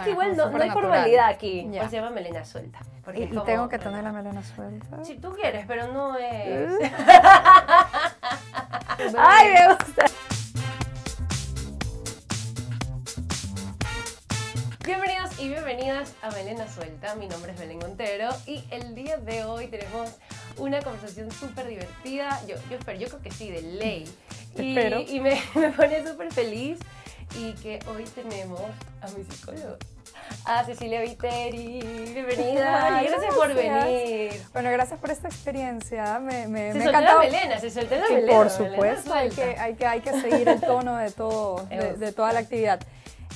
es que igual no, no hay formalidad aquí. Ya. se llama melena suelta. y, tengo que tener la melena suelta. Si tú quieres, pero no es. Ay, me gusta. Bienvenidos y bienvenidas a Melena Suelta. Mi nombre es Belén Montero y el día de hoy tenemos una conversación súper divertida. Yo, yo espero, yo creo que sí, de ley. Y, y me, me pone súper feliz y que hoy tenemos a mi psicólogo. A Cecilia Viteri, bienvenida. gracias, por venir. Bueno, gracias por esta experiencia. Me, me, se me soltó la melena, se soltó la melena. Por supuesto, hay que, hay, que, hay que seguir el tono de, todo, de, toda la actividad.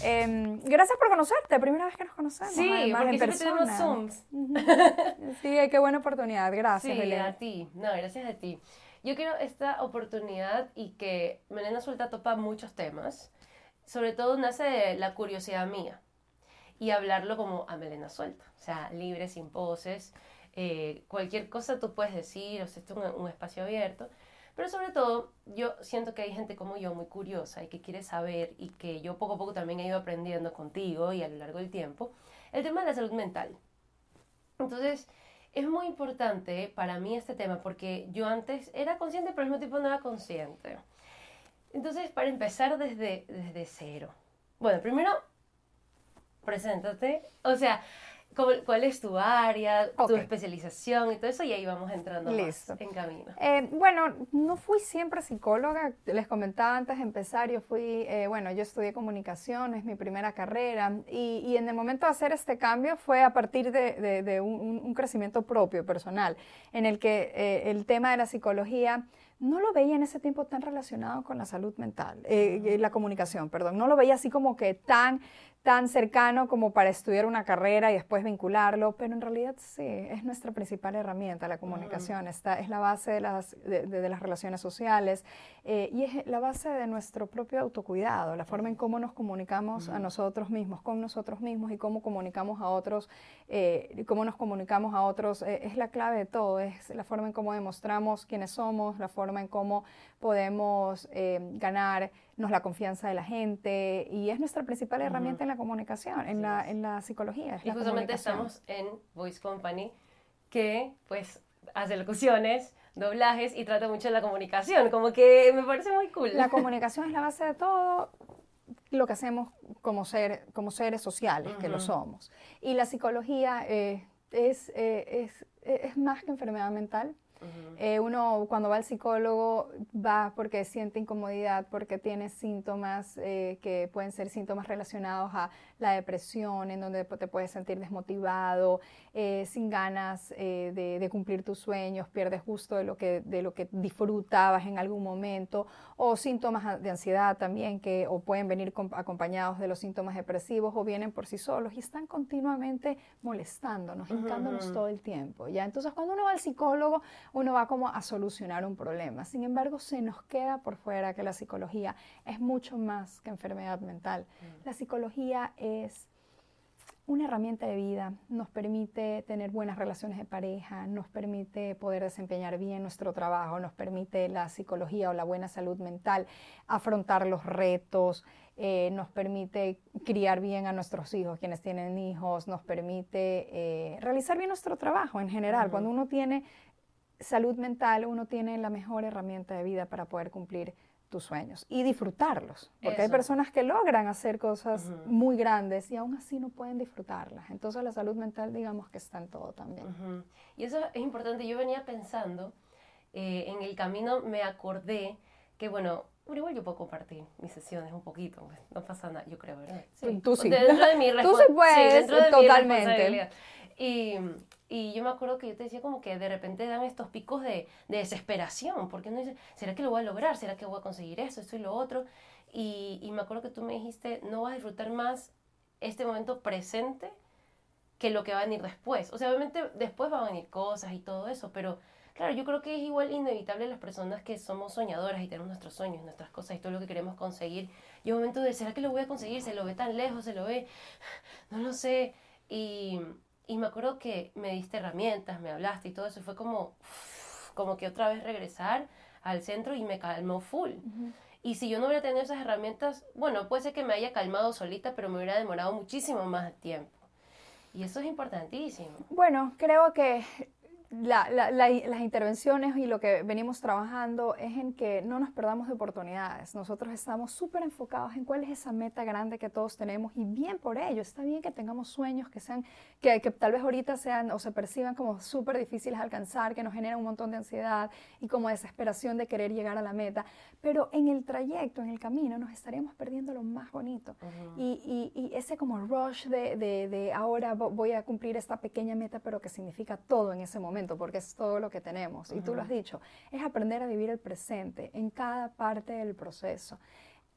Eh, gracias por conocerte, primera vez que nos conocemos. Sí, además, porque en persona. tenemos Zooms. Sí, qué buena oportunidad. Gracias, sí, a ti. No, gracias a ti. Yo quiero esta oportunidad y que Melena Suelta topa muchos temas sobre todo nace de la curiosidad mía y hablarlo como a melena suelta, o sea, libre, sin poses, eh, cualquier cosa tú puedes decir, o sea, esto es un, espacio abierto, pero sobre todo yo siento que hay gente como yo muy curiosa y que quiere saber y que yo poco a poco también he ido aprendiendo contigo y a lo largo del tiempo, el tema de la salud mental. Entonces, es muy importante para mí este tema porque yo antes era consciente, pero al mismo tiempo no era consciente. Entonces, para empezar desde, desde cero. Bueno, primero, preséntate. O sea, ¿cuál es tu área, tu especialización y todo eso? Y ahí vamos entrando Más en camino. Eh, bueno, no fui siempre psicóloga. Les comentaba antes de empezar, yo fui, eh, bueno, yo estudié comunicación, es mi primera carrera. Y, y, en el momento de hacer este cambio fue a partir de, de, un, un, crecimiento propio, personal, en el que eh, el tema de la psicología no lo veía en ese tiempo tan relacionado con la salud mental, eh, eh, la comunicación, perdón, no lo veía así como que tan, tan cercano como para estudiar una carrera y después vincularlo, pero en realidad sí, es nuestra principal herramienta, la comunicación, Está, es la base de las, de, las relaciones sociales eh, y es la base de nuestro propio autocuidado, la forma en cómo nos comunicamos a nosotros mismos, con nosotros mismos y cómo comunicamos a otros, eh, cómo nos comunicamos a otros, eh, es la clave de todo, es la forma en cómo demostramos quiénes somos, la forma en cómo podemos ganar nos la confianza de la gente y es nuestra principal herramienta en la comunicación, en, la, en la psicología. y justamente estamos en Voice Company que pues hace locuciones, doblajes y trata mucho de la comunicación, como que me parece muy cool. La comunicación es la base de todo lo que hacemos como, ser, como seres sociales, que lo somos. Y la psicología eh, es, eh, es, es más que enfermedad mental, eh, uno cuando va al psicólogo va porque siente incomodidad, porque tiene síntomas eh, que pueden ser síntomas relacionados a la depresión, en donde te puedes sentir desmotivado, eh, sin ganas de, cumplir tus sueños, pierdes gusto de lo, que, de lo que disfrutabas en algún momento, o síntomas de ansiedad también, que o pueden venir acompañados de los síntomas depresivos o vienen por sí solos y están continuamente molestándonos, hincándonos todo el tiempo. ¿ya? Entonces cuando uno va al psicólogo, uno va como a solucionar un problema. Sin embargo, se nos queda por fuera que la psicología es mucho más que enfermedad mental. Mm. La psicología es una herramienta de vida, nos permite tener buenas relaciones de pareja, nos permite poder desempeñar bien nuestro trabajo, nos permite la psicología o la buena salud mental, afrontar los retos, eh, nos permite criar bien a nuestros hijos, quienes tienen hijos, nos permite eh, realizar bien nuestro trabajo en general. Cuando uno tiene salud mental uno tiene la mejor herramienta de vida para poder cumplir tus sueños y disfrutarlos, porque hay personas que logran hacer cosas muy grandes y aún así no pueden disfrutarlas. Entonces la salud mental digamos que está en todo también. Y eso es importante, yo venía pensando, eh, en el camino me acordé que bueno, igual yo puedo compartir mis sesiones un poquito, pues, no pasa nada, yo creo, ¿verdad? Sí. Tú sí. Dentro de mi Tú sí puedes, totalmente. Y, y, yo me acuerdo que yo te decía como que de repente dan estos picos de, de desesperación, porque no dice, ¿será que lo voy a lograr? ¿Será que voy a conseguir esto, esto y lo otro? Y, y me acuerdo que tú me dijiste, no vas a disfrutar más este momento presente que lo que va a venir después. O sea, obviamente después van a venir cosas y todo eso, pero claro, yo creo que es igual inevitable las personas que somos soñadoras y tenemos nuestros sueños, nuestras cosas y todo lo que queremos conseguir. Y un momento de, ¿será que lo voy a conseguir? Se lo ve tan lejos, se lo ve, no lo sé. Y, y me acuerdo que me diste herramientas, me hablaste y todo eso. Fue como, como que otra vez regresar al centro y me calmó full. Y si yo no hubiera tenido esas herramientas, bueno, puede ser que me haya calmado solita, pero me hubiera demorado muchísimo más tiempo. Y eso es importantísimo. Bueno, creo que las intervenciones y lo que venimos trabajando es en que no nos perdamos de oportunidades. Nosotros estamos súper enfocados en cuál es esa meta grande que todos tenemos y bien por ello. Está bien que tengamos sueños que sean, que, que tal vez ahorita sean o se perciban como súper difíciles de alcanzar, que nos generan un montón de ansiedad y como desesperación de querer llegar a la meta. Pero en el trayecto, en el camino, nos estaríamos perdiendo lo más bonito. y, y, y, ese como rush de, de, de ahora voy a cumplir esta pequeña meta, pero que significa todo en ese momento porque es todo lo que tenemos. Y tú lo has dicho, es aprender a vivir el presente en cada parte del proceso.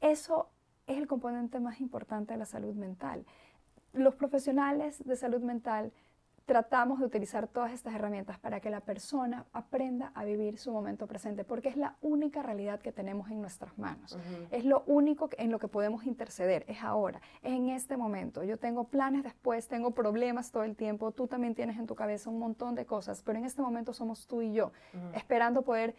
Eso es el componente más importante de la salud mental. Los profesionales de salud mental tratamos de utilizar todas estas herramientas para que la persona aprenda a vivir su momento presente, porque es la única realidad que tenemos en nuestras manos. Es lo único en lo que podemos interceder, es ahora, es en este momento. Yo tengo planes después, tengo problemas todo el tiempo, tú también tienes en tu cabeza un montón de cosas, pero en este momento somos tú y yo, esperando poder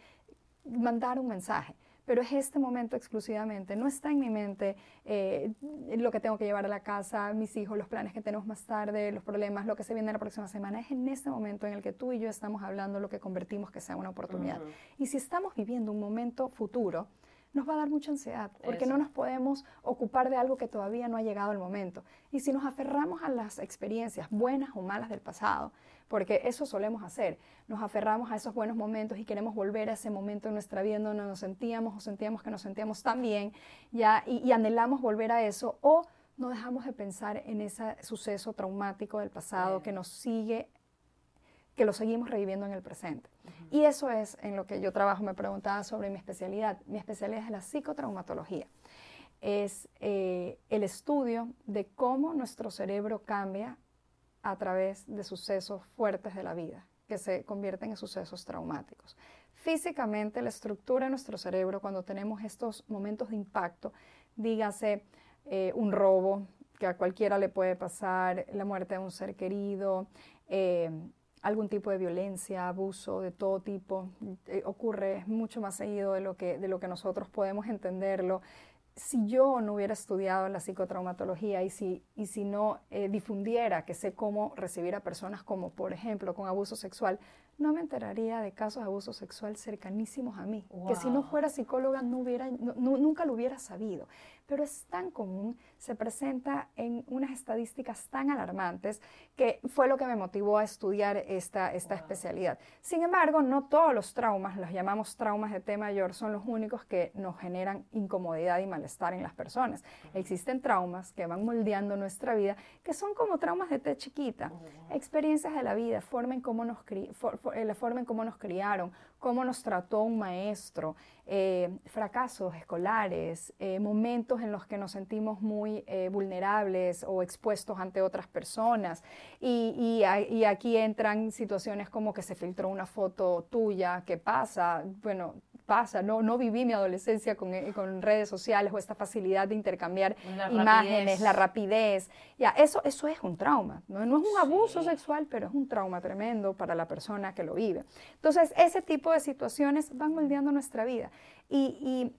mandar un mensaje pero es este momento exclusivamente. No está en mi mente eh, lo que tengo que llevar a la casa, mis hijos, los planes que tenemos más tarde, los problemas, lo que se viene la próxima semana. Es en este momento en el que tú y yo estamos hablando lo que convertimos que sea una oportunidad. Y si estamos viviendo un momento futuro, nos va a dar mucha ansiedad, porque no nos podemos ocupar de algo que todavía no ha llegado el momento. Y si nos aferramos a las experiencias, buenas o malas del pasado, porque eso solemos hacer, nos aferramos a esos buenos momentos y queremos volver a ese momento en nuestra vida donde nos sentíamos o sentíamos que nos sentíamos tan bien, ya, y, y anhelamos volver a eso, o no dejamos de pensar en ese suceso traumático del pasado que nos sigue que lo seguimos reviviendo en el presente. Y eso es en lo que yo trabajo. Me preguntaba sobre mi especialidad. Mi especialidad es la psicotraumatología. Es eh, el estudio de cómo nuestro cerebro cambia a través de sucesos fuertes de la vida, que se convierten en sucesos traumáticos. Físicamente, la estructura de nuestro cerebro, cuando tenemos estos momentos de impacto, dígase eh, un robo, que a cualquiera le puede pasar, la muerte de un ser querido, eh, algún tipo de violencia, abuso de todo tipo, eh, ocurre mucho más seguido de lo, que, de lo que nosotros podemos entenderlo. Si yo no hubiera estudiado la psicotraumatología y si, y si no eh, difundiera que sé cómo recibir a personas como, por ejemplo, con abuso sexual, no me enteraría de casos de abuso sexual cercanísimos a mí, que si no fuera psicóloga no hubiera, nunca lo hubiera sabido pero es tan común, se presenta en unas estadísticas tan alarmantes que fue lo que me motivó a estudiar esta, esta especialidad. Sin embargo, no todos los traumas, los llamamos traumas de T mayor, son los únicos que nos generan incomodidad y malestar en las personas. Existen traumas que van moldeando nuestra vida, que son como traumas de T chiquita, experiencias de la vida, forma en cómo nos, eh, la forma en cómo nos criaron, cómo nos trató un maestro, eh, fracasos escolares, eh, momentos en los que nos sentimos muy eh, vulnerables o expuestos ante otras personas. Y, y, aquí entran situaciones como que se filtró una foto tuya, ¿qué pasa? Bueno, pasa, no, no viví mi adolescencia con, eh, con redes sociales o esta facilidad de intercambiar imágenes, la rapidez. Ya, eso, eso es un trauma, ¿no? no es un abuso sexual, pero es un trauma tremendo para la persona que lo vive. Entonces, ese tipo de situaciones van moldeando nuestra vida y,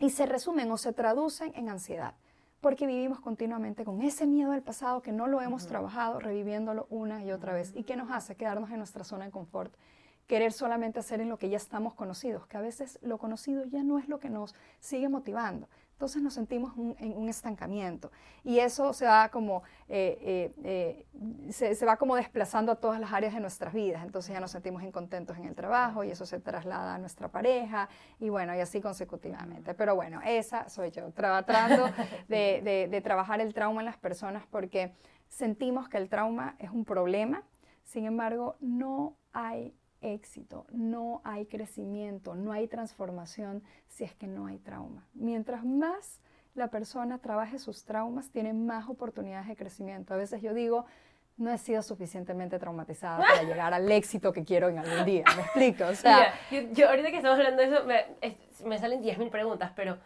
y, y se resumen o se traducen en ansiedad porque vivimos continuamente con ese miedo del pasado que no lo hemos trabajado, reviviéndolo una y otra vez, y que nos hace quedarnos en nuestra zona de confort querer solamente hacer en lo que ya estamos conocidos, que a veces lo conocido ya no es lo que nos sigue motivando. Entonces nos sentimos en un estancamiento y eso se va como eh, eh, eh, se, va como desplazando a todas las áreas de nuestras vidas. Entonces ya nos sentimos incontentos en el trabajo y eso se traslada a nuestra pareja y bueno y así consecutivamente. Pero bueno esa soy yo tratando de, de trabajar el trauma en las personas porque sentimos que el trauma es un problema. Sin embargo no hay éxito, no hay crecimiento, no hay transformación si es que no hay trauma. Mientras más la persona trabaje sus traumas, tiene más oportunidades de crecimiento. A veces yo digo, no he sido suficientemente traumatizada para llegar al éxito que quiero en algún día. ¿Me explico? O sea, yo, ahorita que estamos hablando de eso, me, me salen 10.000 preguntas, pero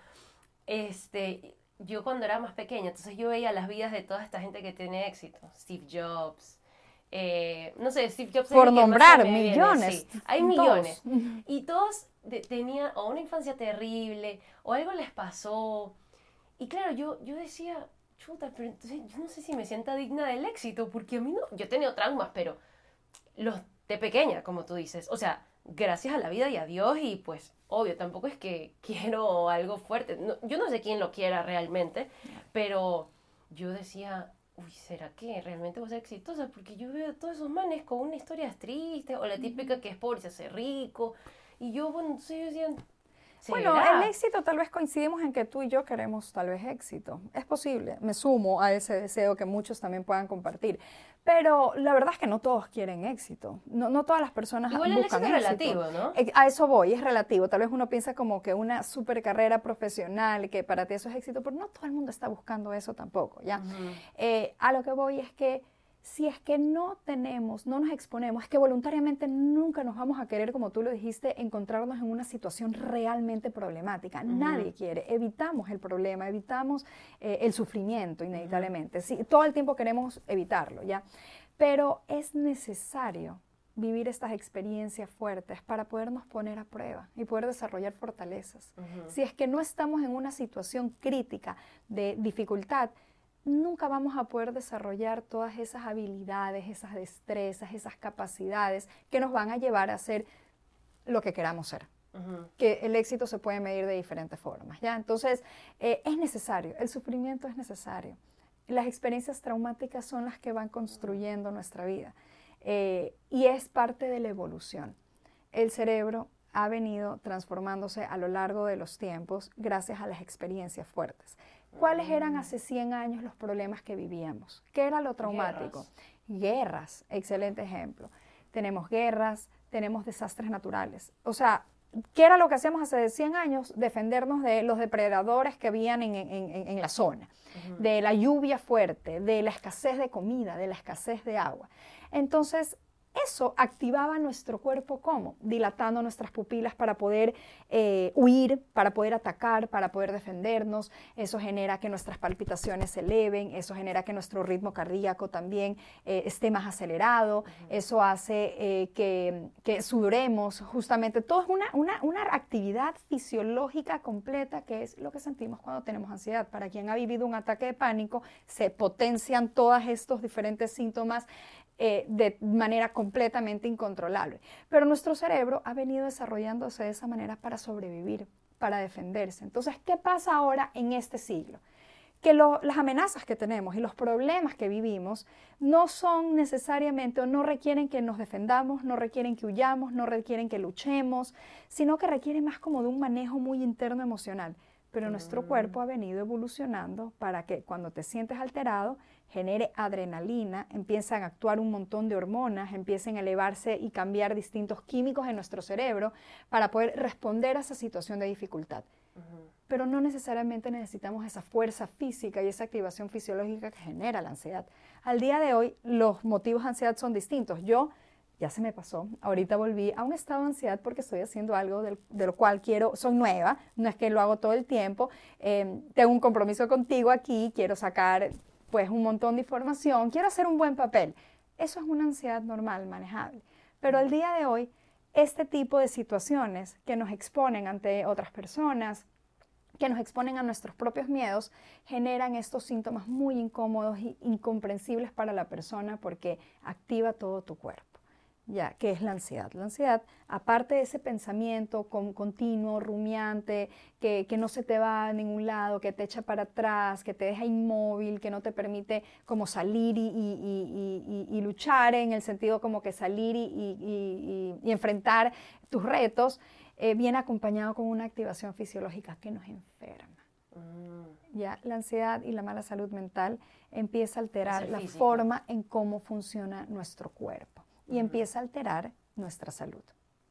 este, yo cuando era más pequeña, entonces yo veía las vidas de toda esta gente que tiene éxito. Steve Jobs, eh, no sé, Steve Jobs. Por nombrar millones. Hay millones. Y todos tenía o una infancia terrible o algo les pasó. Y claro, yo, yo decía, chuta, pero entonces yo no sé si me sienta digna del éxito, porque a mí no, yo he tenido traumas, pero los de pequeña, como tú dices, o sea, gracias a la vida y a Dios y pues obvio, tampoco es que quiero algo fuerte, yo no sé quién lo quiera realmente, pero yo decía, uy, ¿será que realmente voy a ser exitosa? Porque yo veo a todos esos manes con una historia triste, o la típica que es pobre y se hace rico, y yo, bueno, entonces yo decía, bueno, el éxito tal vez coincidimos en que tú y yo queremos tal vez éxito. Es posible, me sumo a ese deseo que muchos también puedan compartir. Pero la verdad es que no todos quieren éxito. No, no todas las personas Igual buscan el éxito es relativo, ¿no? A eso voy, es relativo. Tal vez uno piensa como que una super carrera profesional, que para ti eso es éxito, pero no todo el mundo está buscando eso tampoco, ¿ya? Eh, a lo que voy es que si es que no tenemos, no nos exponemos, es que voluntariamente nunca nos vamos a querer, como tú lo dijiste, encontrarnos en una situación realmente problemática. Nadie quiere. Evitamos el problema, evitamos eh, el sufrimiento inevitablemente. todo el tiempo queremos evitarlo, ¿ya? Pero es necesario vivir estas experiencias fuertes para podernos poner a prueba y poder desarrollar fortalezas. Si es que no estamos en una situación crítica de dificultad, nunca vamos a poder desarrollar todas esas habilidades, esas destrezas, esas capacidades que nos van a llevar a ser lo que queramos ser. Que el éxito se puede medir de diferentes formas, ¿ya? Entonces, eh, es necesario, el sufrimiento es necesario. Las experiencias traumáticas son las que van construyendo nuestra vida eh, y es parte de la evolución. El cerebro ha venido transformándose a lo largo de los tiempos gracias a las experiencias fuertes. ¿Cuáles eran hace 100 años los problemas que vivíamos? ¿Qué era lo traumático? Guerras, excelente ejemplo. Tenemos guerras, tenemos desastres naturales. O sea, ¿qué era lo que hacíamos hace 100 años? Defendernos de los depredadores que habían en, la zona, de la lluvia fuerte, de la escasez de comida, de la escasez de agua. Entonces, eso activaba nuestro cuerpo como dilatando nuestras pupilas para poder eh, huir, para poder atacar, para poder defendernos. Eso genera que nuestras palpitaciones se eleven, eso genera que nuestro ritmo cardíaco también eh, esté más acelerado, eso hace eh, que, que, sudoremos, justamente. Todo es una, una, una actividad fisiológica completa que es lo que sentimos cuando tenemos ansiedad. Para quien ha vivido un ataque de pánico, se potencian todos estos diferentes síntomas eh, de manera completamente incontrolable. Pero nuestro cerebro ha venido desarrollándose de esa manera para sobrevivir, para defenderse. Entonces, ¿qué pasa ahora en este siglo? que las amenazas que tenemos y los problemas que vivimos no son necesariamente o no requieren que nos defendamos, no requieren que huyamos, no requieren que luchemos, sino que requieren más como de un manejo muy interno emocional. Pero nuestro cuerpo ha venido evolucionando para que cuando te sientes alterado genere adrenalina, empiezan a actuar un montón de hormonas, empiecen a elevarse y cambiar distintos químicos en nuestro cerebro para poder responder a esa situación de dificultad. Pero no necesariamente necesitamos esa fuerza física y esa activación fisiológica que genera la ansiedad. Al día de hoy, los motivos de ansiedad son distintos. Yo ya se me pasó. Ahorita volví a un estado de ansiedad porque estoy haciendo algo de lo cual quiero, soy nueva, no es que lo hago todo el tiempo. Em, tengo un compromiso contigo aquí, quiero sacar pues un montón de información, quiero hacer un buen papel. Eso es una ansiedad normal, manejable. Pero al día de hoy, este tipo de situaciones que nos exponen ante otras personas, que nos exponen a nuestros propios miedos, generan estos síntomas muy incómodos e incomprensibles para la persona porque activa todo tu cuerpo ya, que es la ansiedad. La ansiedad, aparte de ese pensamiento continuo, rumiante, que, no se te va a ningún lado, que te echa para atrás, que te deja inmóvil, que no te permite como salir y, luchar en el sentido como que salir y, enfrentar tus retos, eh, viene acompañado con una activación fisiológica que nos enferma. Mm. Ya, la ansiedad y la mala salud mental empieza a alterar la forma en cómo funciona nuestro cuerpo y empieza a alterar nuestra salud.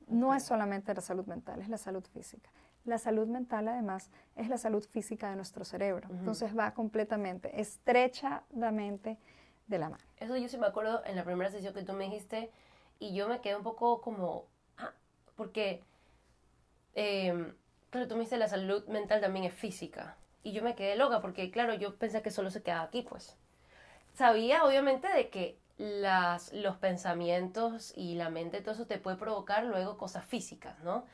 No es solamente la salud mental, es la salud física. La salud mental además es la salud física de nuestro cerebro. Entonces va completamente, estrechamente de la mano. Eso yo sí me acuerdo en la primera sesión que tú me dijiste y yo me quedé un poco como, ah, porque, eh, claro, tú me dijiste la salud mental también es física. Y yo me quedé loca porque, claro, yo pensé que solo se quedaba aquí, pues. Sabía, obviamente, de que las, los pensamientos y la mente, todo eso te puede provocar luego cosas físicas, ¿no?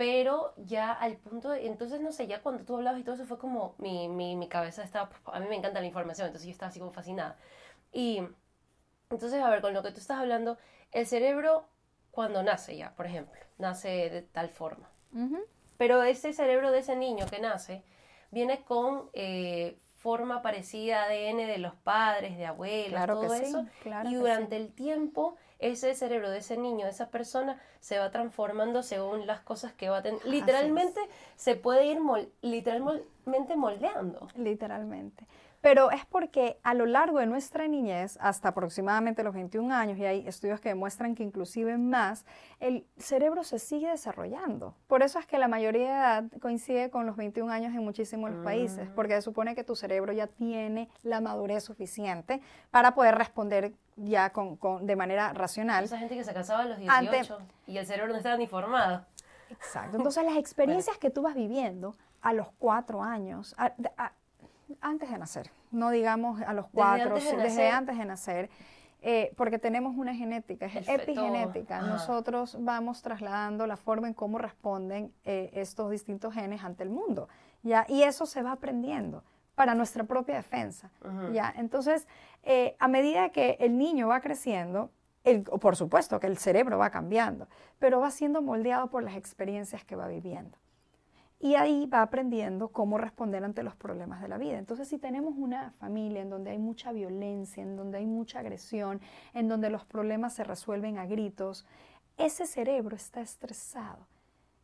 pero ya al punto de, entonces no sé, ya cuando tú hablabas y todo eso fue como mi, mi, mi cabeza estaba, a mí me encanta la información, entonces yo estaba así como fascinada. Y entonces, a ver, con lo que tú estás hablando, el cerebro cuando nace ya, por ejemplo, nace de tal forma. Pero ese cerebro de ese niño que nace viene con eh, forma parecida ADN de los padres, de abuelos, todo eso. y durante el tiempo ese cerebro de ese niño, de esa persona, se va transformando según las cosas que va a tener. Literalmente se puede ir literalmente moldeando. Literalmente pero es porque a lo largo de nuestra niñez, hasta aproximadamente los 21 años, y hay estudios que demuestran que inclusive más, el cerebro se sigue desarrollando. Por eso es que la mayoría de edad coincide con los 21 años en muchísimos países, mm. porque se supone que tu cerebro ya tiene la madurez suficiente para poder responder ya con, de manera racional. Esa gente que se casaba a los 18 y el cerebro no estaba ni formado. Exacto. Entonces las experiencias que tú vas viviendo a los cuatro años, antes de nacer, no digamos a los cuatro, desde antes de nacer, eh, porque tenemos una genética, es epigenética. Nosotros vamos trasladando la forma en cómo responden eh, estos distintos genes ante el mundo, ¿ya? Y eso se va aprendiendo para nuestra propia defensa, ¿ya? Entonces, eh, a medida que el niño va creciendo, el, por supuesto que el cerebro va cambiando, pero va siendo moldeado por las experiencias que va viviendo y ahí va aprendiendo cómo responder ante los problemas de la vida. Entonces, si tenemos una familia en donde hay mucha violencia, en donde hay mucha agresión, en donde los problemas se resuelven a gritos, ese cerebro está estresado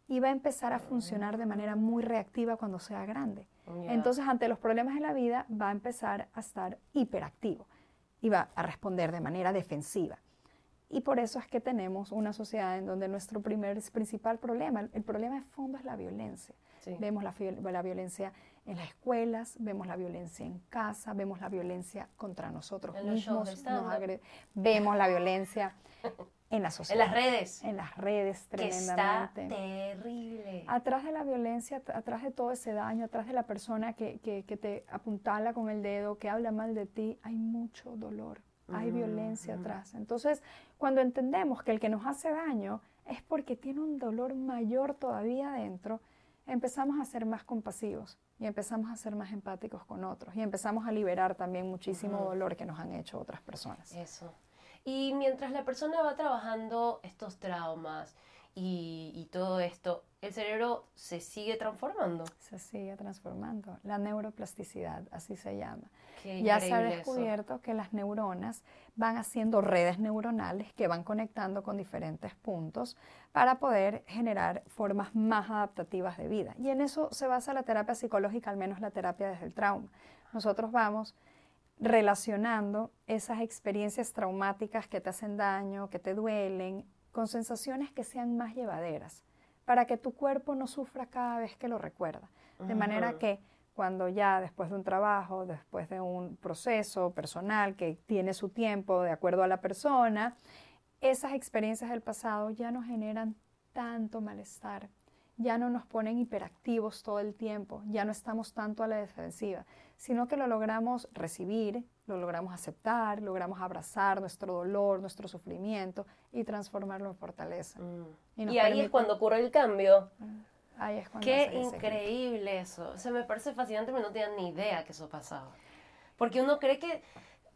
y va a empezar a funcionar de manera muy reactiva cuando sea grande. Entonces, ante los problemas de la vida, va a empezar a estar hiperactivo y va a responder de manera defensiva. Y por eso es que tenemos una sociedad en donde nuestro primer principal problema, el problema de fondo es la violencia. Vemos la, la, violencia en las escuelas, vemos la violencia en casa, vemos la violencia contra nosotros mismos, vemos la violencia en la sociedad. En las redes. En las redes, tremendamente. está terrible. Atrás de la violencia, atrás de todo ese daño, atrás de la persona que, que, que te apuntala con el dedo, que habla mal de ti, hay mucho dolor, hay violencia atrás. Entonces, cuando entendemos que el que nos hace daño es porque tiene un dolor mayor todavía dentro, empezamos a ser más compasivos y empezamos a ser más empáticos con otros y empezamos a liberar también muchísimo dolor que nos han hecho otras personas. Eso. Y mientras la persona va trabajando estos traumas y, y todo esto, el cerebro se sigue transformando. Se sigue transformando. La neuroplasticidad, así se llama. ya se ha descubierto que las neuronas van haciendo redes neuronales que van conectando con diferentes puntos para poder generar formas más adaptativas de vida. Y en eso se basa la terapia psicológica, al menos la terapia desde el trauma. Nosotros vamos relacionando esas experiencias traumáticas que te hacen daño, que te duelen, con sensaciones que sean más llevaderas para que tu cuerpo no sufra cada vez que lo recuerda. De manera que cuando ya después de un trabajo, después de un proceso personal que tiene su tiempo de acuerdo a la persona, esas experiencias del pasado ya no generan tanto malestar, ya no nos ponen hiperactivos todo el tiempo, ya no estamos tanto a la defensiva, sino que lo logramos recibir, lo logramos aceptar, logramos abrazar nuestro dolor, nuestro sufrimiento y transformarlo en fortaleza. Mm. Y, ahí es cuando ocurre el cambio. Ah, ahí es cuando Qué increíble eso. O sea, me parece fascinante, pero no tenía ni idea que eso pasaba. Porque uno cree que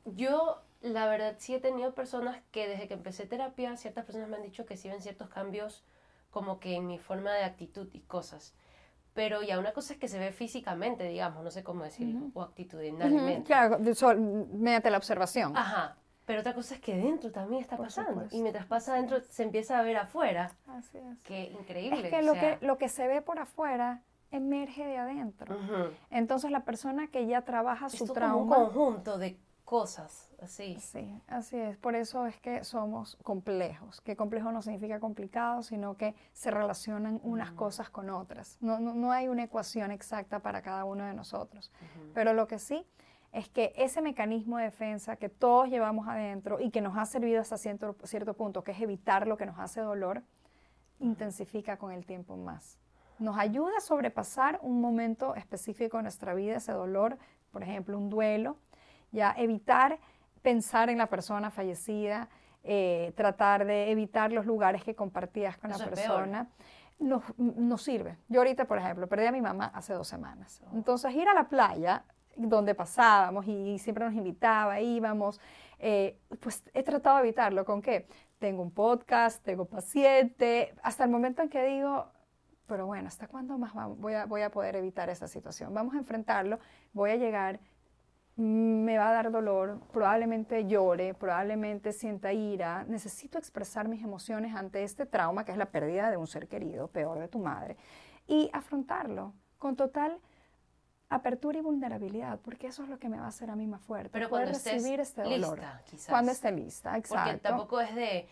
yo, la verdad, sí he tenido personas que desde que empecé terapia, ciertas personas me han dicho que sí ven ciertos cambios como que en mi forma de actitud y cosas pero ya una cosa es que se ve físicamente, digamos, no sé cómo decirlo, o actitudinalmente. Claro, mediante la observación. Ajá, pero otra cosa es que dentro también está pasando. Y mientras pasa adentro, se empieza a ver afuera. Así es. Qué increíble. Es que, lo, que lo que se ve por afuera emerge de adentro. Entonces la persona que ya trabaja su trauma... Como un conjunto de cosas, así. Sí, así es. Por eso es que somos complejos. Que complejo no significa complicado, sino que se relacionan unas cosas con otras. No, no, hay una ecuación exacta para cada uno de nosotros. Pero lo que sí es que ese mecanismo de defensa que todos llevamos adentro y que nos ha servido hasta cierto, cierto punto, que es evitar lo que nos hace dolor, intensifica con el tiempo más. Nos ayuda a sobrepasar un momento específico de nuestra vida, ese dolor, por ejemplo, un duelo, ya evitar pensar en la persona fallecida, eh, tratar de evitar los lugares que compartías con la persona. nos, nos sirve. Yo ahorita, por ejemplo, perdí a mi mamá hace dos semanas. Entonces, ir a la playa, donde pasábamos y siempre nos invitaba, íbamos, eh, pues he tratado de evitarlo. ¿Con qué? Tengo un podcast, tengo paciente, hasta el momento en que digo, pero bueno, ¿hasta cuándo más voy a, voy a poder evitar esa situación? Vamos a enfrentarlo, voy a llegar, me va a dar dolor, probablemente llore, probablemente sienta ira, necesito expresar mis emociones ante este trauma que es la pérdida de un ser querido, peor de tu madre, y afrontarlo. Con total apertura y vulnerabilidad, porque eso es lo que me va a hacer a mí más fuerte. Pero cuando recibir este dolor. Lista, quizás. Cuando esté lista, exacto. Porque tampoco es de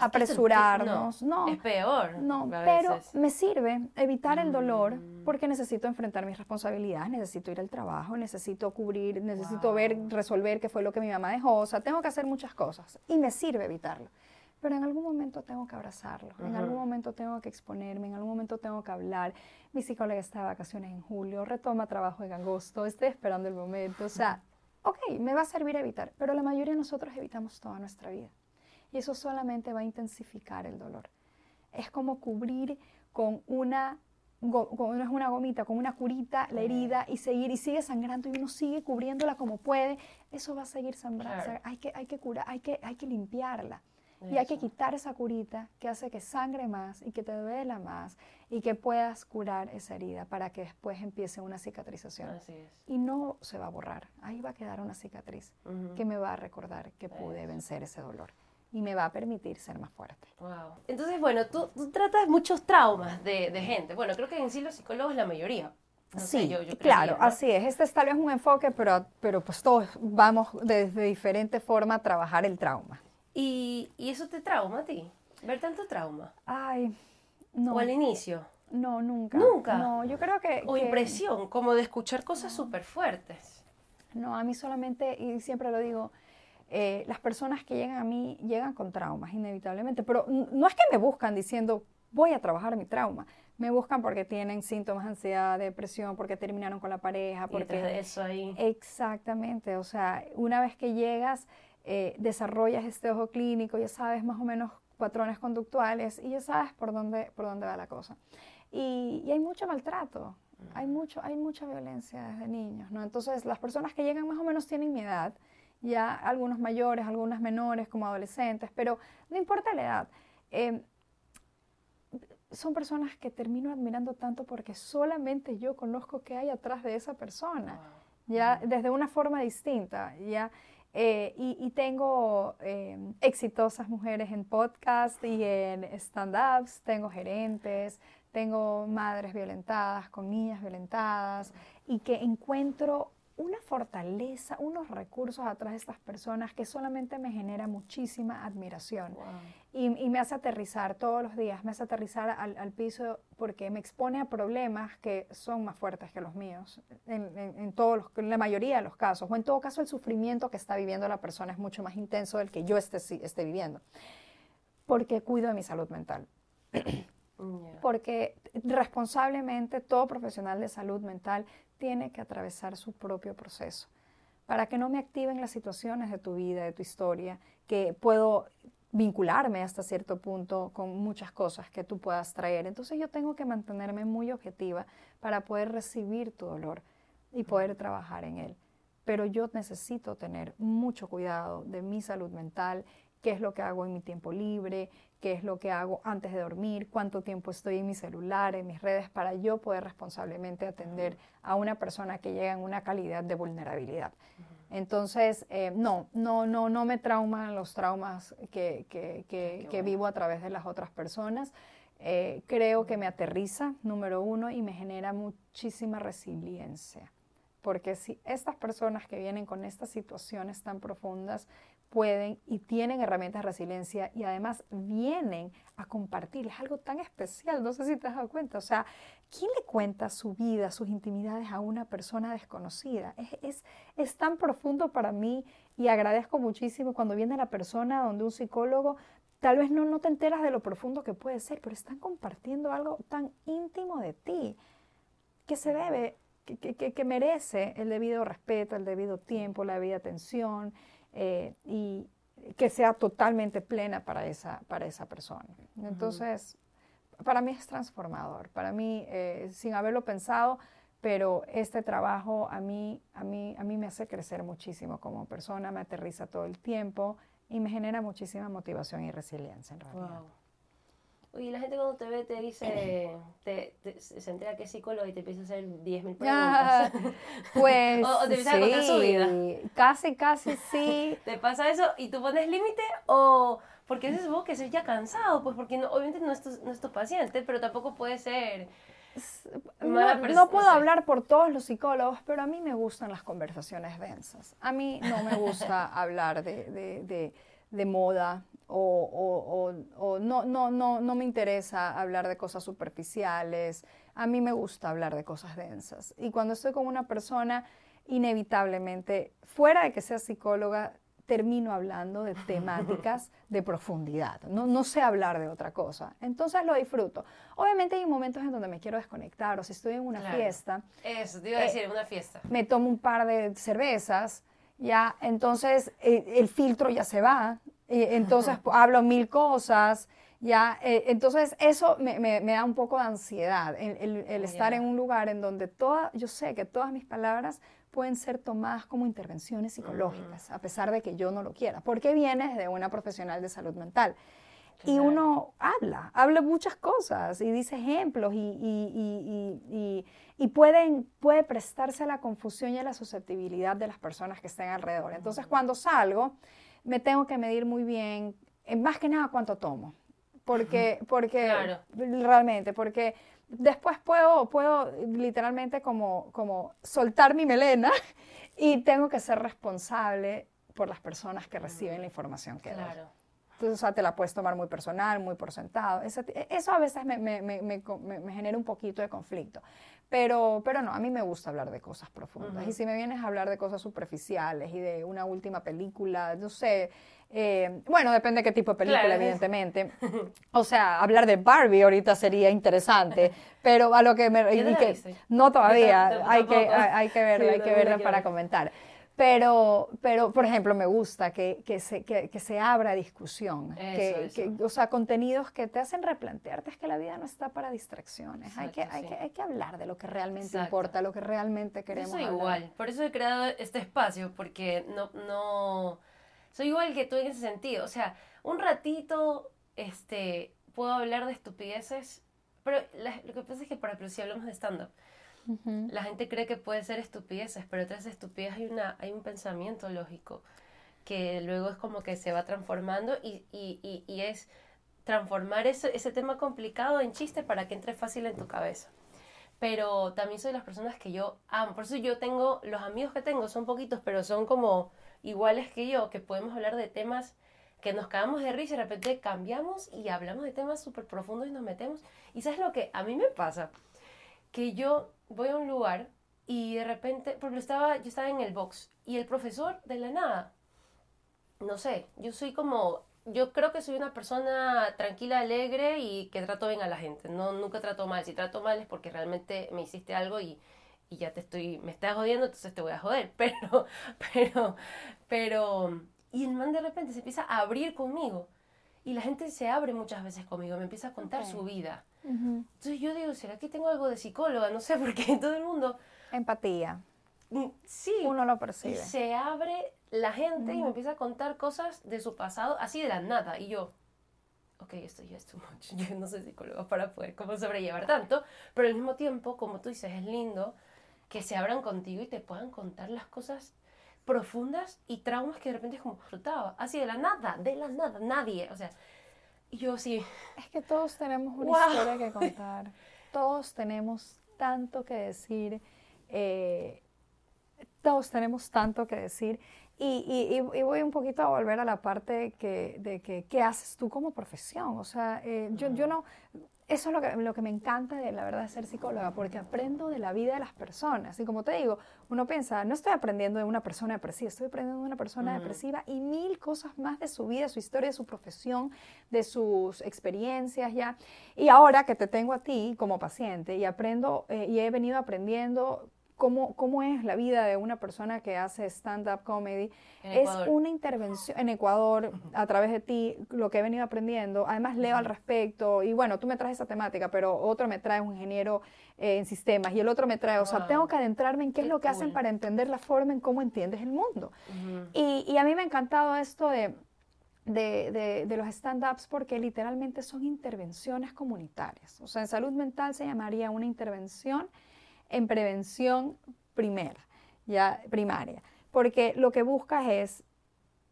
apresurarnos, no, Es peor. No, pero me sirve evitar el dolor mm. porque necesito enfrentar mis responsabilidades, necesito ir al trabajo, necesito cubrir, necesito ver, resolver qué fue lo que mi mamá dejó, o sea, tengo que hacer muchas cosas y me sirve evitarlo pero en algún momento tengo que abrazarlo, en algún momento tengo que exponerme, en algún momento tengo que hablar. Mi psicóloga está de vacaciones en julio, retoma trabajo en agosto, estoy esperando el momento. O sea, ok, me va a servir evitar, pero la mayoría de nosotros evitamos toda nuestra vida. Y eso solamente va a intensificar el dolor. Es como cubrir con una no es una gomita, con una curita la herida y seguir y sigue sangrando y uno sigue cubriéndola como puede, eso va a seguir sangrando. hay, que, hay que curar, hay que, hay que limpiarla. Y hay que quitar esa curita que hace que sangre más y que te duela más y que puedas curar esa herida para que después empiece una cicatrización. Así es. Y no se va a borrar. Ahí va a quedar una cicatriz que me va a recordar que pude vencer ese dolor y me va a permitir ser más fuerte. Wow. Entonces, bueno, tú, tratas muchos traumas de, gente. Bueno, creo que en sí los psicólogos la mayoría. sí, yo, claro, así es. Este es tal vez un enfoque, pero, pero pues todos vamos desde diferente forma a trabajar el trauma. ¿Y, eso te trauma a ti? ¿Ver tanto trauma? Ay, no. ¿O al inicio? No, nunca. ¿Nunca? No, yo creo que... O impresión, como de escuchar cosas súper fuertes. No, a mí solamente, y siempre lo digo, eh, las personas que llegan a mí llegan con traumas, inevitablemente. Pero no es que me buscan diciendo, voy a trabajar mi trauma. Me buscan porque tienen síntomas de ansiedad, depresión, porque terminaron con la pareja. Porque... Y eso ahí. Exactamente. O sea, una vez que llegas eh, desarrollas este ojo clínico, ya sabes más o menos patrones conductuales y ya sabes por dónde, por dónde va la cosa. Y, hay mucho maltrato, hay, mucho, hay mucha violencia desde niños, ¿no? Entonces, las personas que llegan más o menos tienen mi edad, ya algunos mayores, algunas menores como adolescentes, pero no importa la edad. Em, son personas que termino admirando tanto porque solamente yo conozco qué hay atrás de esa persona, ya desde una forma distinta, ya eh, y, tengo eh, exitosas mujeres en podcast y en stand-ups, tengo gerentes, tengo madres violentadas con niñas violentadas y que encuentro una fortaleza, unos recursos atrás de estas personas que solamente me genera muchísima admiración. Y, me hace aterrizar todos los días, me hace aterrizar al, piso porque me expone a problemas que son más fuertes que los míos, en, todos los, en la mayoría de los casos, o en todo caso el sufrimiento que está viviendo la persona es mucho más intenso del que yo esté, esté viviendo, porque cuido de mi salud mental. Porque responsablemente todo profesional de salud mental tiene que atravesar su propio proceso para que no me activen las situaciones de tu vida, de tu historia, que puedo vincularme hasta cierto punto con muchas cosas que tú puedas traer. Entonces yo tengo que mantenerme muy objetiva para poder recibir tu dolor y poder trabajar en él. Pero yo necesito tener mucho cuidado de mi salud mental, qué es lo que hago en mi tiempo libre, qué es lo que hago antes de dormir, cuánto tiempo estoy en mi celular, en mis redes, para yo poder responsablemente atender a una persona que llega en una calidad de vulnerabilidad. Entonces, eh, no, no, no, no me trauman los traumas que, que, vivo a través de las otras personas. Eh, creo que me aterriza, número uno, y me genera muchísima resiliencia. Porque si estas personas que vienen con estas situaciones tan profundas pueden y tienen herramientas de resiliencia y además vienen a compartir. Es algo tan especial, no sé si te has dado cuenta. O sea, ¿quién le cuenta su vida, sus intimidades a una persona desconocida? Es, es, tan profundo para mí y agradezco muchísimo cuando viene la persona donde un psicólogo, tal vez no, no te enteras de lo profundo que puede ser, pero están compartiendo algo tan íntimo de ti que se debe, que, que, que merece el debido respeto, el debido tiempo, la debida atención eh, y que sea totalmente plena para esa, para esa persona. Entonces, para mí es transformador, para mí, eh, sin haberlo pensado, pero este trabajo a mí, a, mí, a mí me hace crecer muchísimo como persona, me aterriza todo el tiempo y me genera muchísima motivación y resiliencia en realidad. Oye, la gente cuando te ve te dice, te, se entera que es psicólogo y te empieza a hacer 10.000 preguntas. pues o, te empieza a contar su vida. Casi, casi sí. ¿Te pasa eso y tú pones límite o porque es vos que ser ya cansado? Pues porque obviamente no es, tu, no es tu paciente, pero tampoco puede ser no, puedo hablar por todos los psicólogos, pero a mí me gustan las conversaciones densas. A mí no me gusta hablar de, moda o, no, no, no, no me interesa hablar de cosas superficiales. A mí me gusta hablar de cosas densas. Y cuando estoy con una persona, inevitablemente, fuera de que sea psicóloga, termino hablando de temáticas de profundidad. No, no sé hablar de otra cosa. Entonces lo disfruto. Obviamente hay momentos en donde me quiero desconectar o si estoy en una fiesta. Eso, te iba a decir, una fiesta. Me tomo un par de cervezas, ya, entonces eh, el filtro ya se va, entonces hablo mil cosas. Ya, eh, entonces eso me, me, da un poco de ansiedad, el, el, estar en un lugar en donde toda, yo sé que todas mis palabras pueden ser tomadas como intervenciones psicológicas, a pesar de que yo no lo quiera, porque vienes de una profesional de salud mental. Y uno habla, habla muchas cosas y dice ejemplos y, y, y, y, pueden, puede prestarse a la confusión y a la susceptibilidad de las personas que estén alrededor. Entonces, cuando salgo, me tengo que medir muy bien, eh, más que nada cuánto tomo, porque, porque realmente, porque después puedo, puedo literalmente como, como soltar mi melena y tengo que ser responsable por las personas que reciben la información que claro. doy. Entonces, o sea, te la puedes tomar muy personal, muy por sentado. Eso, a veces me, me, me, me, genera un poquito de conflicto. Pero, pero no, a mí me gusta hablar de cosas profundas. Y si me vienes a hablar de cosas superficiales y de una última película, no sé, eh, bueno, depende de qué tipo de película, evidentemente. O sea, hablar de Barbie ahorita sería interesante, pero a lo que me... no todavía, hay, que, hay, que verla, hay que verla para comentar. Pero, pero, por ejemplo, me gusta que, que, se, que, que se abra discusión, que, o sea, contenidos que te hacen replantearte, es que la vida no está para distracciones, hay, que, hay, que, hay que hablar de lo que realmente importa, lo que realmente queremos Soy igual, por eso he creado este espacio, porque no, no soy igual que tú en ese sentido. O sea, un ratito este, puedo hablar de estupideces, pero lo que pasa es que, por ejemplo, si hablamos de stand-up, la gente cree que puede ser estupideces, pero tras estupideces hay, una, hay un pensamiento lógico que luego es como que se va transformando y, y, y, es transformar ese, ese tema complicado en chiste para que entre fácil en tu cabeza. Pero también soy las personas que yo amo. Por eso yo tengo, los amigos que tengo son poquitos, pero son como iguales que yo, que podemos hablar de temas que nos cagamos de risa y de repente cambiamos y hablamos de temas súper profundos y nos metemos. Y sabes lo que a mí me pasa, que yo voy a un lugar y de repente, porque estaba, yo estaba en el box y el profesor de la nada, no sé, yo soy como, yo creo que soy una persona tranquila, alegre y que trato bien a la gente, no, nunca trato mal, si trato mal es porque realmente me hiciste algo y y ya te estoy, me estás jodiendo, entonces te voy a joder. Pero, pero, pero, y el man de repente se empieza a abrir conmigo. Y la gente se abre muchas veces conmigo, me empieza a contar su vida. Entonces yo digo, ¿será que tengo algo de psicóloga? No sé, porque todo el mundo... Empatía. Mm, sí. Uno lo percibe. Y se abre la gente y me empieza a contar cosas de su pasado, así de la nada. Y yo, ok, esto ya es too much. Yo no soy psicóloga para poder cómo sobrellevar tanto, pero al mismo tiempo, como tú dices, es lindo que se abran contigo y te puedan contar las cosas profundas y traumas que de repente es como. Así de la nada, de la nada, nadie. O sea, yo sí. Es que todos tenemos una historia que contar. todos tenemos tanto que decir. Eh, todos tenemos tanto que decir. Y, y, voy un poquito a volver a la parte que, de que, ¿qué haces tú como profesión? O sea, eh, yo, yo no, eso es lo que, lo que me encanta de la verdad de ser psicóloga, porque aprendo de la vida de las personas. Y como te digo, uno piensa, no estoy aprendiendo de una persona depresiva, estoy aprendiendo de una persona depresiva y mil cosas más de su vida, su historia, su profesión, de sus experiencias ya. Y ahora que te tengo a ti como paciente y aprendo eh, y he venido aprendiendo cómo, cómo es la vida de una persona que hace stand-up comedy. es una intervención en Ecuador, a través de ti, lo que he venido aprendiendo. Además, leo al respecto. Y bueno, tú me traes esa temática, pero otro me trae un ingeniero eh, en sistemas y el otro me trae. O sea, tengo que adentrarme en qué, es lo que hacen para entender la forma en cómo entiendes el mundo. y, y a mí me ha encantado esto de de, de, los stand-ups porque literalmente son intervenciones comunitarias. O sea, en salud mental se llamaría una intervención en prevención primera, ya primaria, porque lo que buscas es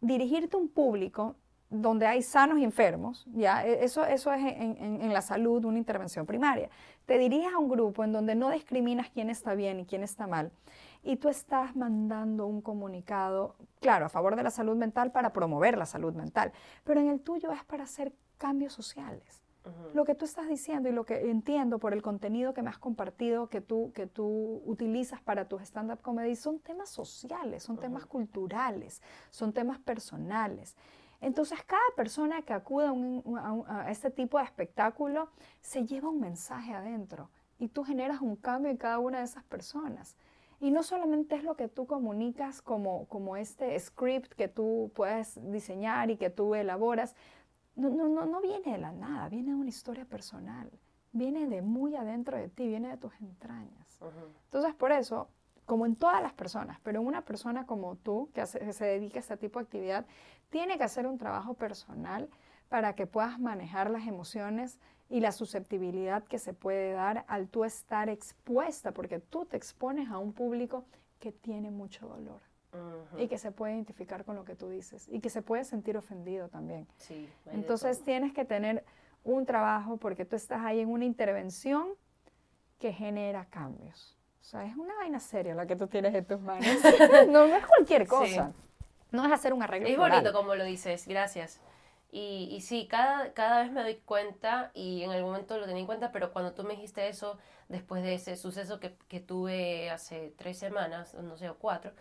dirigirte a un público donde hay sanos y enfermos, ya e, eso, eso es en, la salud una intervención primaria. Te diriges a un grupo en donde no discriminas quién está bien y quién está mal, y tú estás mandando un comunicado, claro, a favor de la salud mental para promover la salud mental, pero en el tuyo es para hacer cambios sociales. Lo que tú estás diciendo y lo que entiendo por el contenido que me has compartido, que tú, que tú utilizas para tus stand-up comedy, son temas sociales, son temas culturales, son temas personales. Entonces, cada persona que acude a, a, este tipo de espectáculo se lleva un mensaje adentro y tú generas un cambio en cada una de esas personas. Y no solamente es lo que tú comunicas como, como este script que tú puedes diseñar y que tú elaboras, no, no, no, no viene de la nada, viene de una historia personal, viene de muy adentro de ti, viene de tus entrañas. Entonces, por eso, como en todas las personas, pero una persona como tú, que, que se dedica a este tipo de actividad, tiene que hacer un trabajo personal para que puedas manejar las emociones y la susceptibilidad que se puede dar al tú estar expuesta, porque tú te expones a un público que tiene mucho dolor y que se puede identificar con lo que tú dices y que se puede sentir ofendido también. Sí, Entonces tienes que tener un trabajo porque tú estás ahí en una intervención que genera cambios. O sea, es una vaina seria la que tú tienes en tus manos. no, es cualquier cosa. No es hacer un arreglo. Es bonito como lo dices, gracias. Y, y sí, cada, cada vez me doy cuenta y en algún momento lo tenía en cuenta, pero cuando tú me dijiste eso, después de ese suceso que, que tuve hace tres semanas, no sé, o cuatro,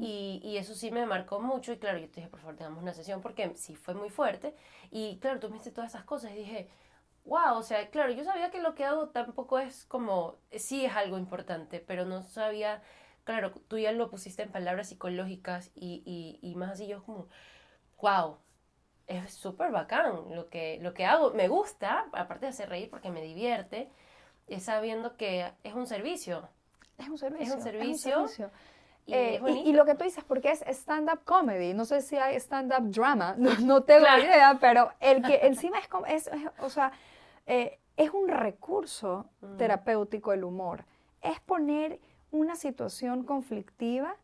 y, y, eso sí me marcó mucho y claro, yo te dije, por favor, tengamos una sesión porque sí fue muy fuerte. Y claro, tú me dijiste todas esas cosas y dije, wow, o sea, claro, yo sabía que lo que hago tampoco es como, sí es algo importante, pero no sabía, claro, tú ya lo pusiste en palabras psicológicas y, y, y más así yo como, wow, es súper bacán lo que, lo que hago. Me gusta, aparte de hacer reír porque me divierte, es sabiendo que es un servicio. Es un servicio. Es un servicio. Eh, y, lo que tú dices, porque es stand-up comedy, no sé si hay stand-up drama, no, tengo idea, pero el que encima es, es, o sea, eh, es un recurso terapéutico el humor, es poner una situación conflictiva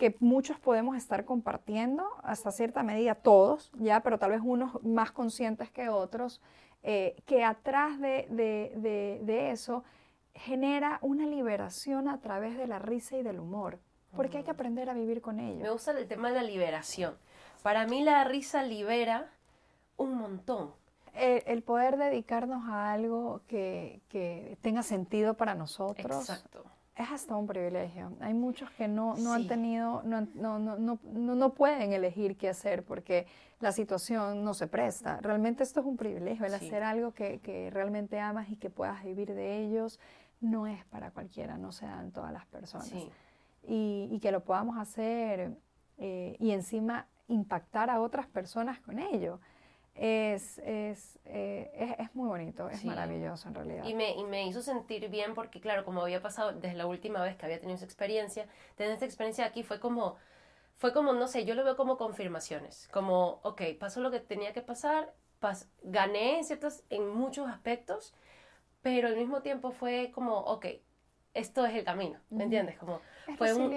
que muchos podemos estar compartiendo, hasta cierta medida todos, ya, pero tal vez unos más conscientes que otros, eh, que atrás de, de, de, eso genera una liberación a través de la risa y del humor, porque hay que aprender a vivir con ello. Me gusta el tema de la liberación. Para mí la risa libera un montón. El, poder dedicarnos a algo que, que tenga sentido para nosotros. Exacto es hasta un privilegio. Hay muchos que no, no han tenido, no, no, no, no, pueden elegir qué hacer porque la situación no se presta. Realmente esto es un privilegio, el hacer algo que, que, realmente amas y que puedas vivir de ellos no es para cualquiera, no se dan todas las personas. Y, y, que lo podamos hacer eh, y encima impactar a otras personas con ello es, es, eh, es, muy bonito, es maravilloso en realidad. Y me, y me hizo sentir bien porque, claro, como había pasado desde la última vez que había tenido esa experiencia, tener esta experiencia aquí fue como, fue como, no sé, yo lo veo como confirmaciones, como, ok, pasó lo que tenía que pasar, gané en, ciertos, en muchos aspectos, pero al mismo tiempo fue como, ok, esto es el camino, ¿me entiendes? Como, fue un,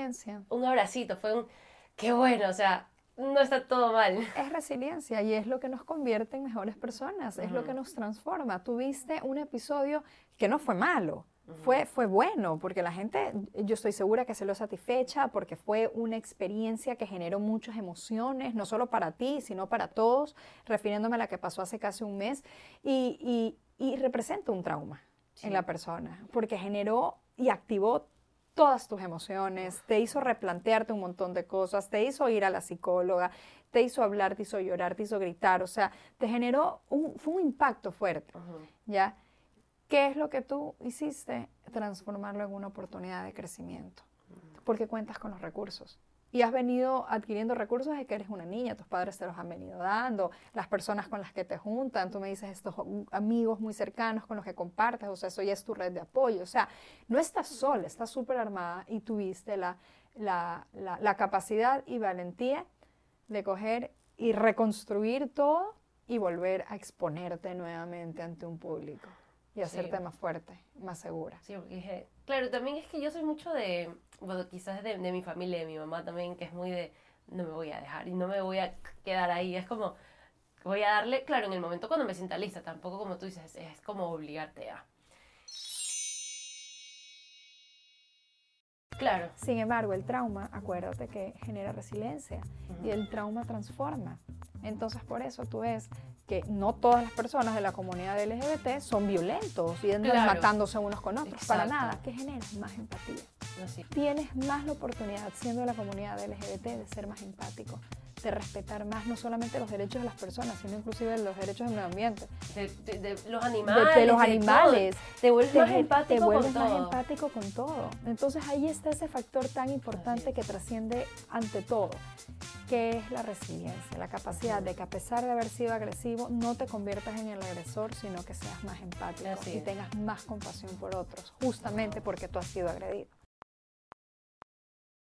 un abracito, fue un, qué bueno, o sea, no está todo mal. Es resiliencia y es lo que nos convierte en mejores personas, es lo que nos transforma. Tuviste un episodio que no fue malo, fue, fue bueno, porque la gente, yo estoy segura que se lo satisfecha, porque fue una experiencia que generó muchas emociones, no solo para ti, sino para todos, refiriéndome a la que pasó hace casi un mes, y, y, representa un trauma en la persona, porque generó y activó todas tus emociones, te hizo replantearte un montón de cosas, te hizo ir a la psicóloga, te hizo hablar, te hizo llorar, te hizo gritar, o sea, te generó un, fue un impacto fuerte, ¿ya? ¿Qué es lo que tú hiciste? Transformarlo en una oportunidad de crecimiento. Porque cuentas con los recursos. Y has venido adquiriendo recursos de que eres una niña, tus padres te los han venido dando, las personas con las que te juntan, tú me dices estos amigos muy cercanos con los que compartes, o sea, eso ya es tu red de apoyo. O sea, no estás sola, estás súper armada y tuviste la, la, la, capacidad y valentía de coger y reconstruir todo y volver a exponerte nuevamente ante un público y hacerte más fuerte, más segura. Sí, porque dije, claro, también es que yo soy mucho de, bueno, quizás de, de, mi familia, de mi mamá también, que es muy de, no me voy a dejar y no me voy a quedar ahí. Es como, voy a darle, claro, en el momento cuando me sienta lista, tampoco como tú dices, es como obligarte a. Claro. Sin embargo, el trauma, acuérdate que genera resiliencia y el trauma transforma. Entonces, por eso tú ves que no todas las personas de la comunidad LGBT son violentos y andan matándose unos con otros, para nada. ¿Qué genera? Más empatía. Tienes más la oportunidad, siendo de la comunidad LGBT, de ser más empático, de respetar más no solamente los derechos de las personas, sino inclusive los derechos del medio ambiente. De, los animales. De, los animales. Te vuelves más empático te vuelves más empático con todo. Entonces ahí está ese factor tan importante que trasciende ante todo, que es la resiliencia, la capacidad de que a pesar de haber sido agresivo, no te conviertas en el agresor, sino que seas más empático y tengas más compasión por otros, justamente porque tú has sido agredido.